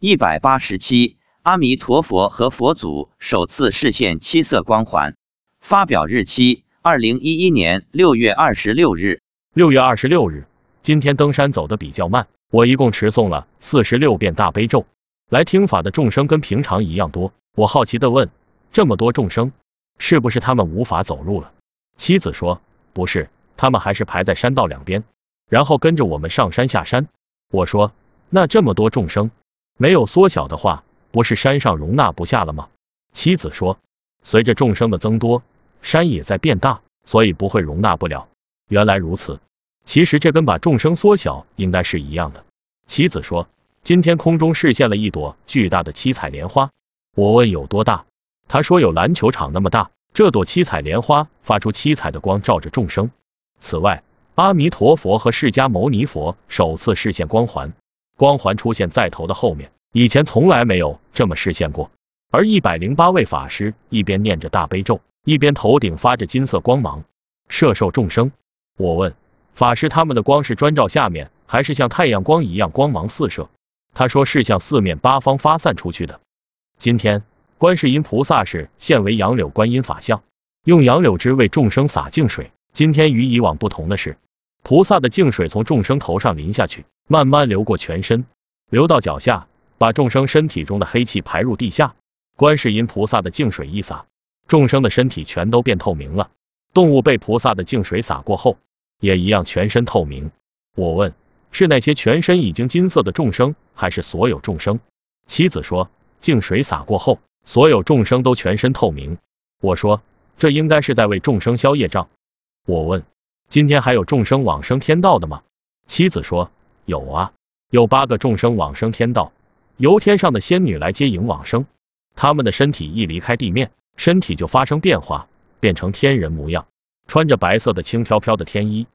一百八十七，阿弥陀佛和佛祖首次视现七色光环。发表日期：二零一一年六月二十六日。六月二十六日，今天登山走的比较慢，我一共持诵了四十六遍大悲咒。来听法的众生跟平常一样多。我好奇的问：这么多众生，是不是他们无法走路了？妻子说：不是，他们还是排在山道两边，然后跟着我们上山下山。我说：那这么多众生。没有缩小的话，不是山上容纳不下了吗？妻子说，随着众生的增多，山也在变大，所以不会容纳不了。原来如此，其实这跟把众生缩小应该是一样的。妻子说，今天空中视现了一朵巨大的七彩莲花。我问有多大，他说有篮球场那么大。这朵七彩莲花发出七彩的光，照着众生。此外，阿弥陀佛和释迦牟尼佛首次视现光环。光环出现在头的后面，以前从来没有这么视现过。而一百零八位法师一边念着大悲咒，一边头顶发着金色光芒，摄受众生。我问法师，他们的光是专照下面，还是像太阳光一样光芒四射？他说是向四面八方发散出去的。今天观世音菩萨是现为杨柳观音法相，用杨柳枝为众生洒净水。今天与以往不同的是。菩萨的净水从众生头上淋下去，慢慢流过全身，流到脚下，把众生身体中的黑气排入地下。观世音菩萨的净水一洒，众生的身体全都变透明了。动物被菩萨的净水洒过后，也一样全身透明。我问，是那些全身已经金色的众生，还是所有众生？妻子说，净水洒过后，所有众生都全身透明。我说，这应该是在为众生消业障。我问。今天还有众生往生天道的吗？妻子说有啊，有八个众生往生天道，由天上的仙女来接引往生。他们的身体一离开地面，身体就发生变化，变成天人模样，穿着白色的轻飘飘的天衣。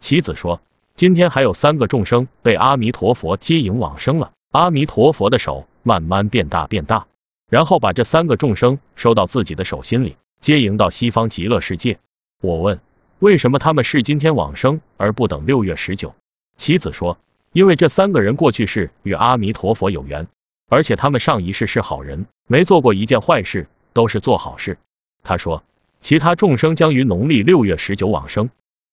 妻子说，今天还有三个众生被阿弥陀佛接引往生了。阿弥陀佛的手慢慢变大变大，然后把这三个众生收到自己的手心里，接引到西方极乐世界。我问。为什么他们是今天往生而不等六月十九？妻子说，因为这三个人过去世与阿弥陀佛有缘，而且他们上一世是好人，没做过一件坏事，都是做好事。他说，其他众生将于农历六月十九往生。